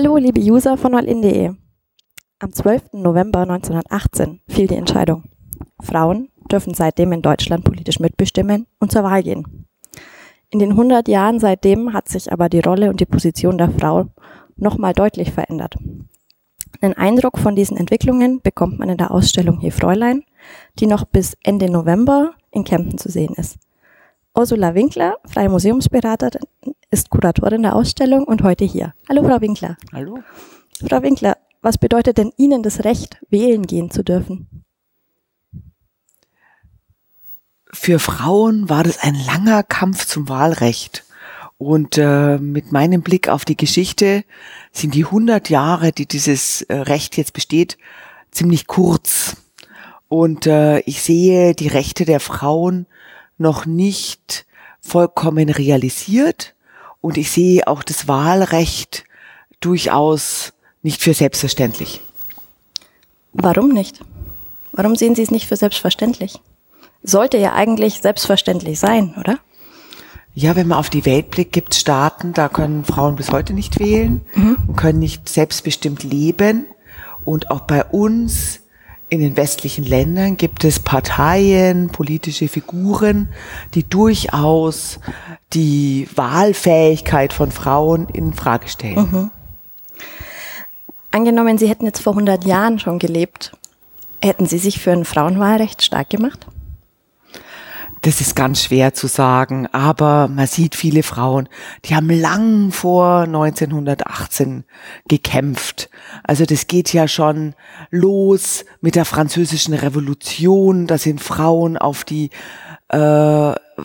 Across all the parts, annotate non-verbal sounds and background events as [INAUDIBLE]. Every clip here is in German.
Hallo, liebe User von allin.de. Am 12. November 1918 fiel die Entscheidung. Frauen dürfen seitdem in Deutschland politisch mitbestimmen und zur Wahl gehen. In den 100 Jahren seitdem hat sich aber die Rolle und die Position der Frau nochmal deutlich verändert. Einen Eindruck von diesen Entwicklungen bekommt man in der Ausstellung Hier Fräulein, die noch bis Ende November in Kempten zu sehen ist. Ursula Winkler, freie Museumsberaterin, ist Kuratorin der Ausstellung und heute hier. Hallo, Frau Winkler. Hallo. Frau Winkler, was bedeutet denn Ihnen das Recht, wählen gehen zu dürfen? Für Frauen war das ein langer Kampf zum Wahlrecht. Und äh, mit meinem Blick auf die Geschichte sind die 100 Jahre, die dieses äh, Recht jetzt besteht, ziemlich kurz. Und äh, ich sehe die Rechte der Frauen noch nicht vollkommen realisiert. Und ich sehe auch das Wahlrecht durchaus nicht für selbstverständlich. Warum nicht? Warum sehen Sie es nicht für selbstverständlich? Sollte ja eigentlich selbstverständlich sein, oder? Ja, wenn man auf die Welt blickt, gibt es Staaten, da können Frauen bis heute nicht wählen mhm. und können nicht selbstbestimmt leben. Und auch bei uns in den westlichen Ländern gibt es Parteien, politische Figuren, die durchaus die Wahlfähigkeit von Frauen in Frage stellen. Mhm. Angenommen, Sie hätten jetzt vor 100 Jahren schon gelebt, hätten Sie sich für ein Frauenwahlrecht stark gemacht? Das ist ganz schwer zu sagen, aber man sieht viele Frauen, die haben lang vor 1918 gekämpft. Also das geht ja schon los mit der französischen Revolution. Da sind Frauen auf die äh,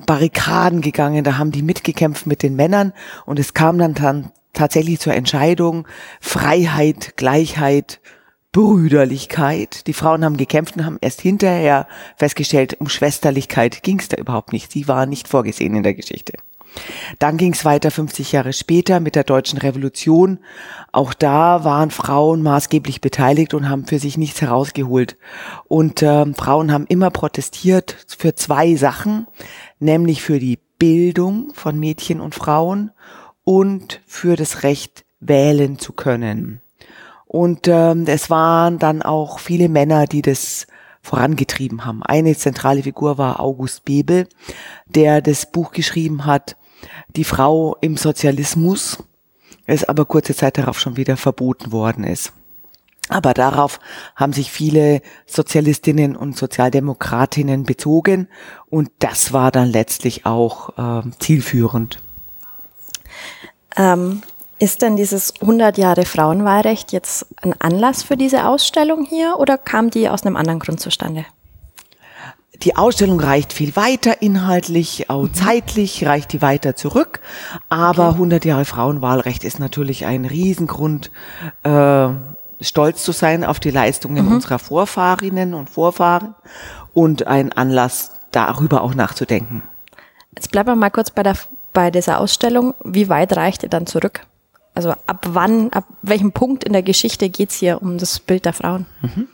Barrikaden gegangen, da haben die mitgekämpft mit den Männern und es kam dann, dann tatsächlich zur Entscheidung Freiheit, Gleichheit, Brüderlichkeit. Die Frauen haben gekämpft und haben erst hinterher festgestellt, um Schwesterlichkeit ging es da überhaupt nicht. Sie war nicht vorgesehen in der Geschichte. Dann ging es weiter 50 Jahre später mit der deutschen Revolution. Auch da waren Frauen maßgeblich beteiligt und haben für sich nichts herausgeholt. Und äh, Frauen haben immer protestiert für zwei Sachen, nämlich für die Bildung von Mädchen und Frauen und für das Recht wählen zu können. Und ähm, es waren dann auch viele Männer, die das vorangetrieben haben. Eine zentrale Figur war August Bebel, der das Buch geschrieben hat, Die Frau im Sozialismus, es aber kurze Zeit darauf schon wieder verboten worden ist. Aber darauf haben sich viele Sozialistinnen und Sozialdemokratinnen bezogen und das war dann letztlich auch äh, zielführend. Ähm, ist denn dieses 100 Jahre Frauenwahlrecht jetzt ein Anlass für diese Ausstellung hier oder kam die aus einem anderen Grund zustande? Die Ausstellung reicht viel weiter inhaltlich, auch mhm. zeitlich reicht die weiter zurück. Aber okay. 100 Jahre Frauenwahlrecht ist natürlich ein Riesengrund, äh, stolz zu sein auf die Leistungen mhm. unserer Vorfahrinnen und Vorfahren und ein Anlass, darüber auch nachzudenken. Jetzt bleiben wir mal kurz bei, der, bei dieser Ausstellung. Wie weit reicht ihr dann zurück? Also ab wann, ab welchem Punkt in der Geschichte geht's hier um das Bild der Frauen? Mhm.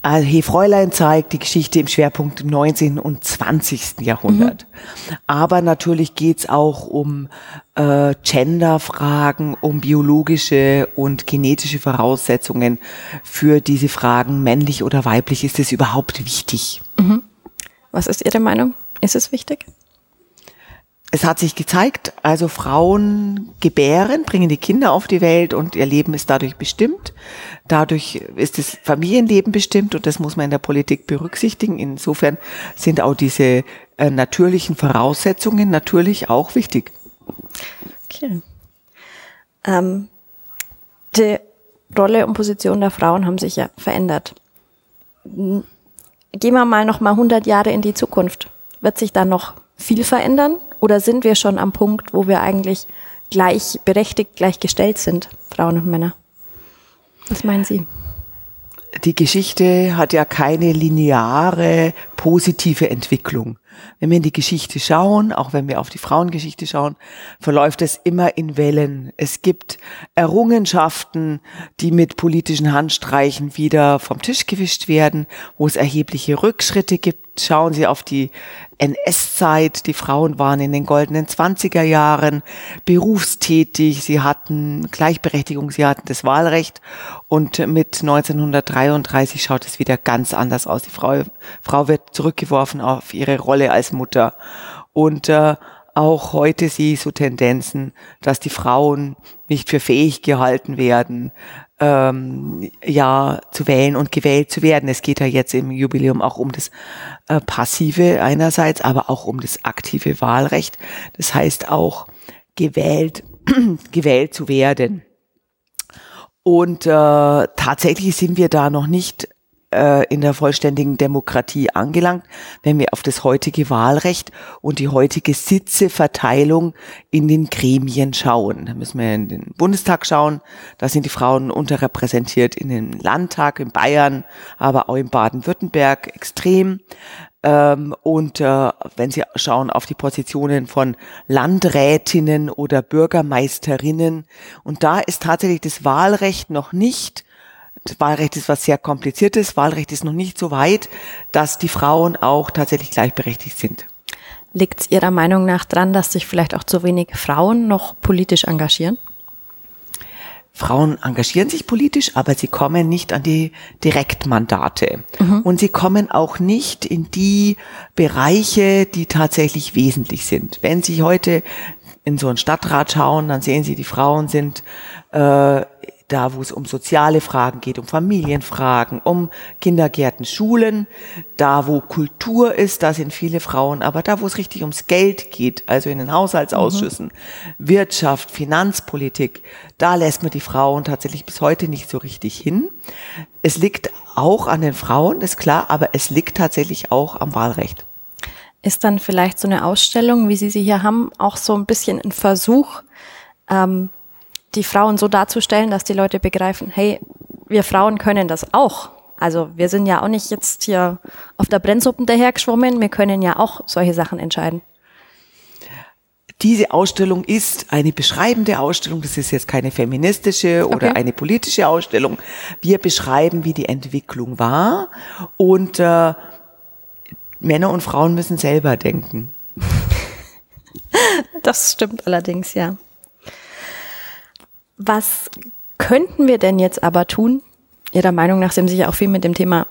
Also He Fräulein zeigt die Geschichte im Schwerpunkt im 19. und 20. Jahrhundert. Mhm. Aber natürlich geht's auch um äh, Gender-Fragen, um biologische und genetische Voraussetzungen für diese Fragen, männlich oder weiblich, ist es überhaupt wichtig? Mhm. Was ist Ihre Meinung? Ist es wichtig? Es hat sich gezeigt, also Frauen gebären, bringen die Kinder auf die Welt und ihr Leben ist dadurch bestimmt. Dadurch ist das Familienleben bestimmt und das muss man in der Politik berücksichtigen. Insofern sind auch diese äh, natürlichen Voraussetzungen natürlich auch wichtig. Okay. Ähm, die Rolle und Position der Frauen haben sich ja verändert. Gehen wir mal noch mal 100 Jahre in die Zukunft. Wird sich da noch viel verändern? Oder sind wir schon am Punkt, wo wir eigentlich gleichberechtigt, gleichgestellt sind, Frauen und Männer? Was meinen Sie? Die Geschichte hat ja keine lineare, positive Entwicklung. Wenn wir in die Geschichte schauen, auch wenn wir auf die Frauengeschichte schauen, verläuft es immer in Wellen. Es gibt Errungenschaften, die mit politischen Handstreichen wieder vom Tisch gewischt werden, wo es erhebliche Rückschritte gibt. Schauen Sie auf die NS-Zeit. Die Frauen waren in den goldenen 20er Jahren berufstätig. Sie hatten Gleichberechtigung, sie hatten das Wahlrecht. Und mit 1933 schaut es wieder ganz anders aus. Die Frau, Frau wird zurückgeworfen auf ihre Rolle als Mutter. Und äh, auch heute sehe ich so Tendenzen, dass die Frauen nicht für fähig gehalten werden, ähm, ja, zu wählen und gewählt zu werden. Es geht ja jetzt im Jubiläum auch um das äh, Passive einerseits, aber auch um das aktive Wahlrecht. Das heißt auch gewählt, [CLEARS THROAT] gewählt zu werden. Und äh, tatsächlich sind wir da noch nicht in der vollständigen Demokratie angelangt, wenn wir auf das heutige Wahlrecht und die heutige Sitzeverteilung in den Gremien schauen. Da müssen wir in den Bundestag schauen, da sind die Frauen unterrepräsentiert in den Landtag, in Bayern, aber auch in Baden-Württemberg extrem. Ähm, und äh, wenn Sie schauen auf die Positionen von Landrätinnen oder Bürgermeisterinnen, und da ist tatsächlich das Wahlrecht noch nicht das Wahlrecht ist was sehr kompliziertes. Wahlrecht ist noch nicht so weit, dass die Frauen auch tatsächlich gleichberechtigt sind. Liegt es Ihrer Meinung nach dran, dass sich vielleicht auch zu wenig Frauen noch politisch engagieren? Frauen engagieren sich politisch, aber sie kommen nicht an die Direktmandate. Mhm. Und sie kommen auch nicht in die Bereiche, die tatsächlich wesentlich sind. Wenn Sie heute in so einen Stadtrat schauen, dann sehen Sie, die Frauen sind äh, da wo es um soziale Fragen geht, um Familienfragen, um Kindergärten, Schulen, da wo Kultur ist, da sind viele Frauen, aber da wo es richtig ums Geld geht, also in den Haushaltsausschüssen, mhm. Wirtschaft, Finanzpolitik, da lässt man die Frauen tatsächlich bis heute nicht so richtig hin. Es liegt auch an den Frauen, ist klar, aber es liegt tatsächlich auch am Wahlrecht. Ist dann vielleicht so eine Ausstellung, wie Sie sie hier haben, auch so ein bisschen ein Versuch, ähm, die Frauen so darzustellen, dass die Leute begreifen, hey, wir Frauen können das auch. Also wir sind ja auch nicht jetzt hier auf der Brennsuppen dahergeschwommen, wir können ja auch solche Sachen entscheiden. Diese Ausstellung ist eine beschreibende Ausstellung, das ist jetzt keine feministische oder okay. eine politische Ausstellung. Wir beschreiben, wie die Entwicklung war und äh, Männer und Frauen müssen selber denken. [LAUGHS] Das stimmt allerdings, ja. Was könnten wir denn jetzt aber tun, Ihrer Meinung nach, Sie haben sich ja auch viel mit dem Thema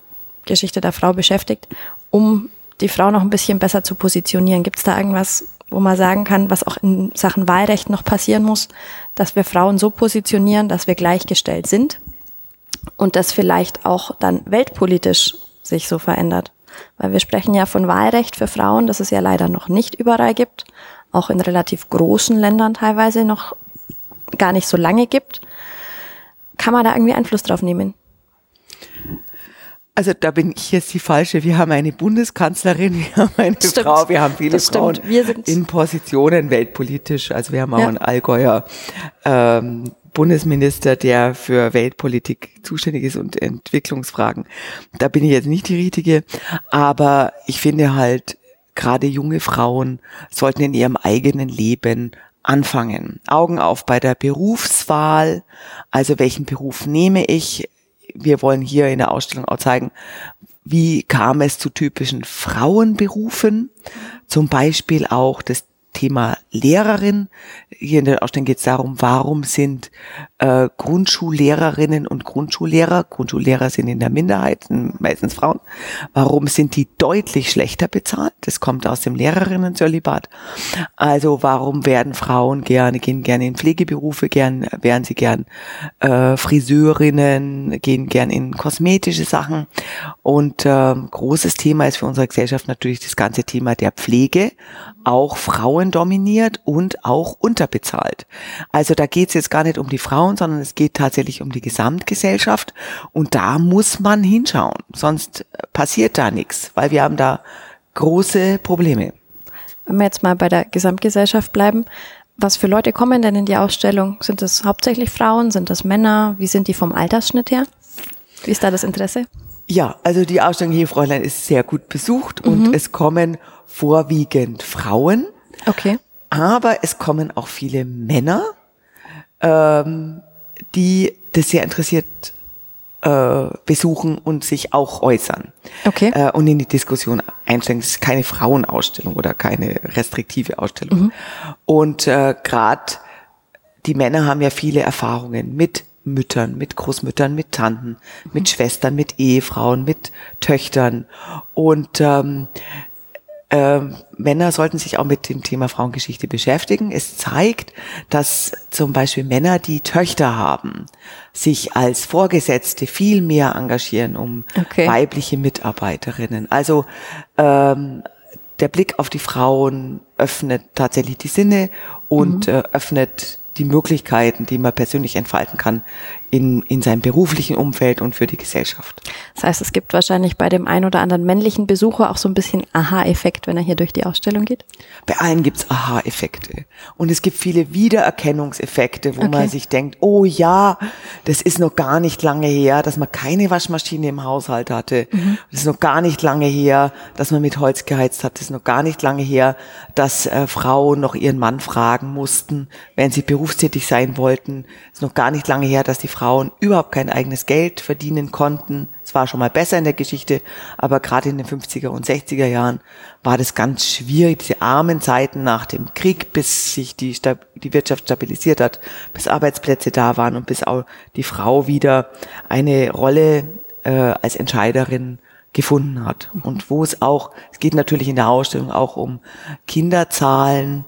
Geschichte der Frau beschäftigt, um die Frau noch ein bisschen besser zu positionieren? Gibt es da irgendwas, wo man sagen kann, was auch in Sachen Wahlrecht noch passieren muss, dass wir Frauen so positionieren, dass wir gleichgestellt sind und das vielleicht auch dann weltpolitisch sich so verändert? Weil wir sprechen ja von Wahlrecht für Frauen, das es ja leider noch nicht überall gibt, auch in relativ großen Ländern teilweise noch gar nicht so lange gibt. Kann man da irgendwie Einfluss drauf nehmen? Also da bin ich jetzt die falsche. Wir haben eine Bundeskanzlerin, wir haben eine stimmt. Frau, wir haben viele Frauen in Positionen weltpolitisch. Also wir haben auch ja. einen Allgäuer ähm, Bundesminister, der für Weltpolitik zuständig ist und Entwicklungsfragen. Da bin ich jetzt nicht die richtige, aber ich finde halt, gerade junge Frauen sollten in ihrem eigenen Leben anfangen. Augen auf bei der Berufswahl, also welchen Beruf nehme ich. Wir wollen hier in der Ausstellung auch zeigen, wie kam es zu typischen Frauenberufen, zum Beispiel auch das Thema Lehrerin. Hier in der Ausstellung geht es darum, warum sind äh, Grundschullehrerinnen und Grundschullehrer, Grundschullehrer sind in der Minderheit, meistens Frauen, warum sind die deutlich schlechter bezahlt? Das kommt aus dem Lehrerinnen-Zölibat. Also warum werden Frauen gerne, gehen gerne in Pflegeberufe, gern, werden sie gern äh, Friseurinnen, gehen gern in kosmetische Sachen. Und äh, großes Thema ist für unsere Gesellschaft natürlich das ganze Thema der Pflege, auch Frauen dominiert und auch unterbezahlt. Also da geht es jetzt gar nicht um die Frauen, sondern es geht tatsächlich um die Gesamtgesellschaft und da muss man hinschauen, sonst passiert da nichts, weil wir haben da große Probleme. Wenn wir jetzt mal bei der Gesamtgesellschaft bleiben, was für Leute kommen denn in die Ausstellung? Sind das hauptsächlich Frauen? Sind das Männer? Wie sind die vom Altersschnitt her? Wie ist da das Interesse? Ja, also die Ausstellung hier, Fräulein, ist sehr gut besucht mhm. und es kommen vorwiegend Frauen. Okay. Aber es kommen auch viele Männer, ähm, die das sehr interessiert äh, besuchen und sich auch äußern. Okay. Äh, und in die Diskussion einsteigen. Es ist keine Frauenausstellung oder keine restriktive Ausstellung. Mhm. Und äh, gerade die Männer haben ja viele Erfahrungen mit Müttern, mit Großmüttern, mit Tanten, mhm. mit Schwestern, mit Ehefrauen, mit Töchtern. Und ähm, äh, Männer sollten sich auch mit dem Thema Frauengeschichte beschäftigen. Es zeigt, dass zum Beispiel Männer, die Töchter haben, sich als Vorgesetzte viel mehr engagieren um okay. weibliche Mitarbeiterinnen. Also ähm, der Blick auf die Frauen öffnet tatsächlich die Sinne und mhm. äh, öffnet die Möglichkeiten, die man persönlich entfalten kann in, in seinem beruflichen Umfeld und für die Gesellschaft. Das heißt, es gibt wahrscheinlich bei dem einen oder anderen männlichen Besucher auch so ein bisschen Aha-Effekt, wenn er hier durch die Ausstellung geht? Bei allen gibt's Aha-Effekte. Und es gibt viele Wiedererkennungseffekte, wo okay. man sich denkt, oh ja, das ist noch gar nicht lange her, dass man keine Waschmaschine im Haushalt hatte. Mhm. Das ist noch gar nicht lange her, dass man mit Holz geheizt hat. Das ist noch gar nicht lange her, dass äh, Frauen noch ihren Mann fragen mussten, wenn sie berufstätig sein wollten. Das ist noch gar nicht lange her, dass die Frauen überhaupt kein eigenes Geld verdienen konnten. Es war schon mal besser in der Geschichte, aber gerade in den 50er und 60er Jahren war das ganz schwierig, diese armen Zeiten nach dem Krieg, bis sich die, die Wirtschaft stabilisiert hat, bis Arbeitsplätze da waren und bis auch die Frau wieder eine Rolle äh, als Entscheiderin gefunden hat. Und wo es auch, es geht natürlich in der Ausstellung auch um Kinderzahlen,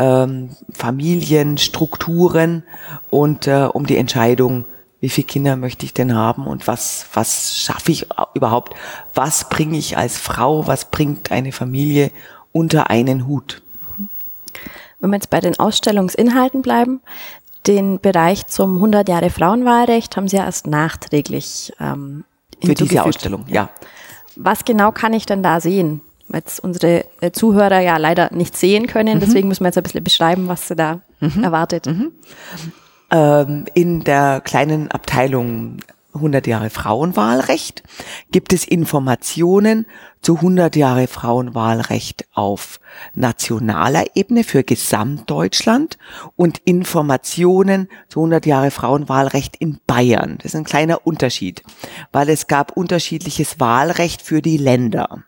ähm, Familien, Strukturen und äh, um die Entscheidung, wie viele Kinder möchte ich denn haben und was, was schaffe ich überhaupt, was bringe ich als Frau, was bringt eine Familie unter einen Hut. Wenn wir jetzt bei den Ausstellungsinhalten bleiben, den Bereich zum 100 Jahre Frauenwahlrecht haben Sie ja erst nachträglich ähm, Für diese Ausstellung, ja. Was genau kann ich denn da sehen? Jetzt unsere äh, Zuhörer ja leider nicht sehen können, mhm. deswegen müssen wir jetzt ein bisschen beschreiben, was sie da mhm. erwartet. Mhm ähm, in der kleinen Abteilung 100 Jahre Frauenwahlrecht gibt es Informationen zu 100 Jahre Frauenwahlrecht auf nationaler Ebene für Gesamtdeutschland und Informationen zu 100 Jahre Frauenwahlrecht in Bayern. Das ist ein kleiner Unterschied, weil es gab unterschiedliches Wahlrecht für die Länder.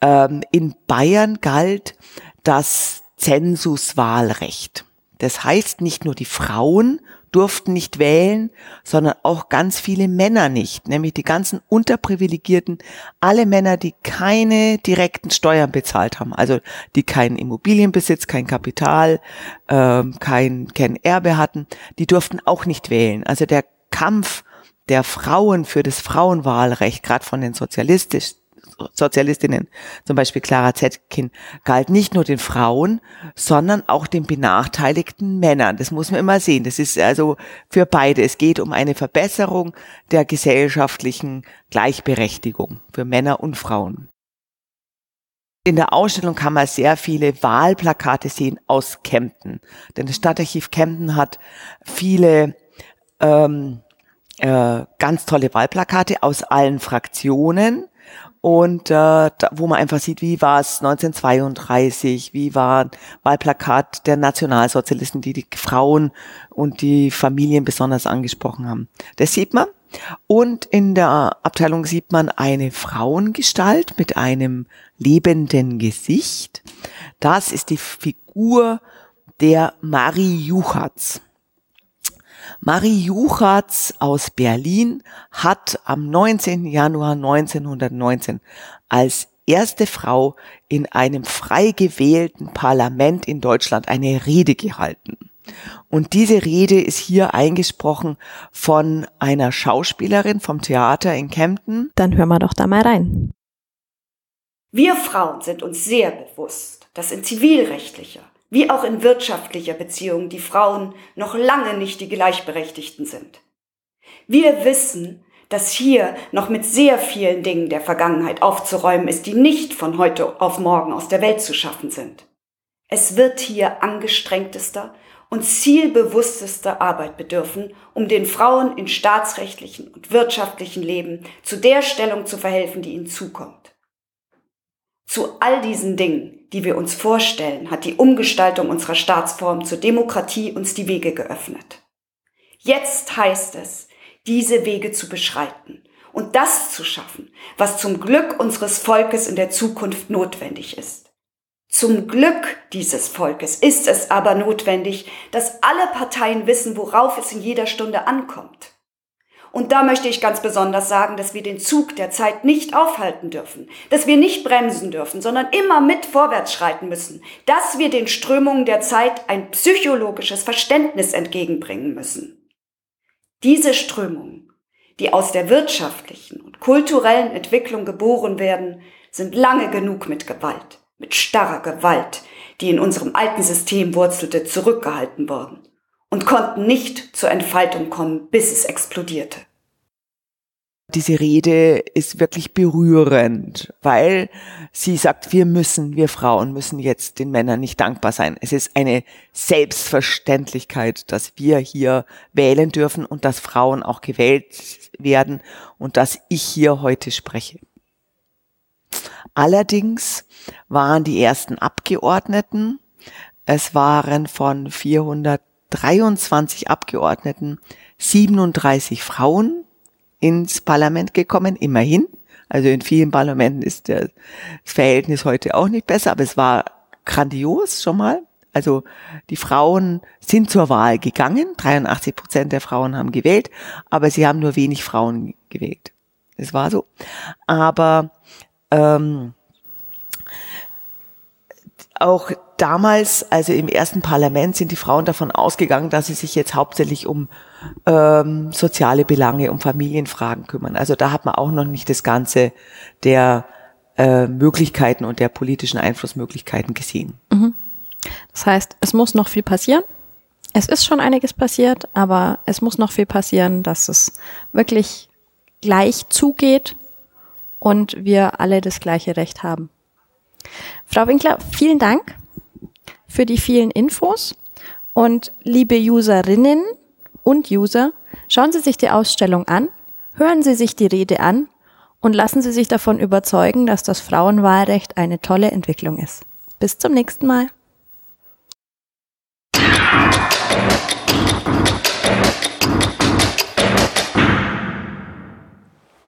Ähm, in Bayern galt das Zensuswahlrecht. Das heißt, nicht nur die Frauen durften nicht wählen, sondern auch ganz viele Männer nicht, nämlich die ganzen Unterprivilegierten, alle Männer, die keine direkten Steuern bezahlt haben, also die keinen Immobilienbesitz, kein Kapital, äh, kein, kein Erbe hatten, die durften auch nicht wählen. Also der Kampf der Frauen für das Frauenwahlrecht, gerade von den sozialistisch Sozialistinnen, zum Beispiel Clara Zetkin, galt nicht nur den Frauen, sondern auch den benachteiligten Männern. Das muss man immer sehen. Das ist also für beide. Es geht um eine Verbesserung der gesellschaftlichen Gleichberechtigung für Männer und Frauen. In der Ausstellung kann man sehr viele Wahlplakate sehen aus Kempten. Denn das Stadtarchiv Kempten hat viele ähm, äh, ganz tolle Wahlplakate aus allen Fraktionen und äh, da, wo man einfach sieht, wie war es 1932, wie war Wahlplakat der Nationalsozialisten, die die Frauen und die Familien besonders angesprochen haben. Das sieht man. Und in der Abteilung sieht man eine Frauengestalt mit einem lebenden Gesicht. Das ist die Figur der Marie Juchatz. Marie Juchatz aus Berlin hat am 19. Januar 1919 als erste Frau in einem frei gewählten Parlament in Deutschland eine Rede gehalten. Und diese Rede ist hier eingesprochen von einer Schauspielerin vom Theater in Kempten. Dann hören wir doch da mal rein. Wir Frauen sind uns sehr bewusst, dass in zivilrechtlicher, wie auch in wirtschaftlicher Beziehung die Frauen noch lange nicht die Gleichberechtigten sind. Wir wissen, dass hier noch mit sehr vielen Dingen der Vergangenheit aufzuräumen ist, die nicht von heute auf morgen aus der Welt zu schaffen sind. Es wird hier angestrengtester und zielbewusstester Arbeit bedürfen, um den Frauen in staatsrechtlichen und wirtschaftlichen Leben zu der Stellung zu verhelfen, die ihnen zukommt. Zu all diesen Dingen, die wir uns vorstellen, hat die Umgestaltung unserer Staatsform zur Demokratie uns die Wege geöffnet. Jetzt heißt es, diese Wege zu beschreiten und das zu schaffen, was zum Glück unseres Volkes in der Zukunft notwendig ist. Zum Glück dieses Volkes ist es aber notwendig, dass alle Parteien wissen, worauf es in jeder Stunde ankommt. Und da möchte ich ganz besonders sagen, dass wir den Zug der Zeit nicht aufhalten dürfen, dass wir nicht bremsen dürfen, sondern immer mit vorwärts schreiten müssen, dass wir den Strömungen der Zeit ein psychologisches Verständnis entgegenbringen müssen. Diese Strömungen, die aus der wirtschaftlichen und kulturellen Entwicklung geboren werden, sind lange genug mit Gewalt, mit starrer Gewalt, die in unserem alten System wurzelte, zurückgehalten worden und konnten nicht zur Entfaltung kommen, bis es explodierte. Diese Rede ist wirklich berührend, weil sie sagt, wir müssen, wir Frauen müssen jetzt den Männern nicht dankbar sein. Es ist eine Selbstverständlichkeit, dass wir hier wählen dürfen und dass Frauen auch gewählt werden und dass ich hier heute spreche. Allerdings waren die ersten Abgeordneten, es waren von 423 Abgeordneten 37 Frauen ins Parlament gekommen, immerhin. Also in vielen Parlamenten ist das Verhältnis heute auch nicht besser, aber es war grandios schon mal. Also die Frauen sind zur Wahl gegangen, 83 Prozent der Frauen haben gewählt, aber sie haben nur wenig Frauen gewählt. Das war so. Aber ähm, auch damals, also im ersten Parlament, sind die Frauen davon ausgegangen, dass sie sich jetzt hauptsächlich um ähm, soziale Belange, um Familienfragen kümmern. Also da hat man auch noch nicht das Ganze der äh, Möglichkeiten und der politischen Einflussmöglichkeiten gesehen. Mhm. Das heißt, es muss noch viel passieren. Es ist schon einiges passiert, aber es muss noch viel passieren, dass es wirklich gleich zugeht und wir alle das gleiche Recht haben. Frau Winkler, vielen Dank für die vielen Infos und liebe Userinnen und User, schauen Sie sich die Ausstellung an, hören Sie sich die Rede an und lassen Sie sich davon überzeugen, dass das Frauenwahlrecht eine tolle Entwicklung ist. Bis zum nächsten Mal.